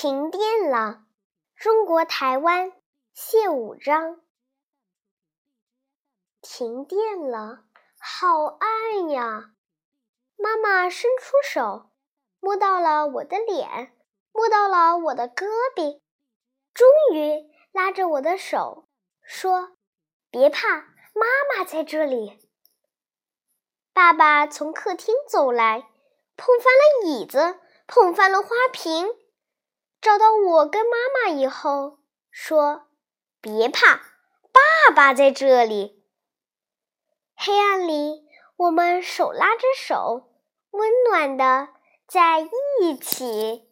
停电了，中国台湾谢武章。停电了，好暗呀！妈妈伸出手，摸到了我的脸，摸到了我的胳膊，终于拉着我的手说：“别怕，妈妈在这里。”爸爸从客厅走来，碰翻了椅子，碰翻了花瓶。找到我跟妈妈以后，说：“别怕，爸爸在这里。”黑暗里，我们手拉着手，温暖的在一起。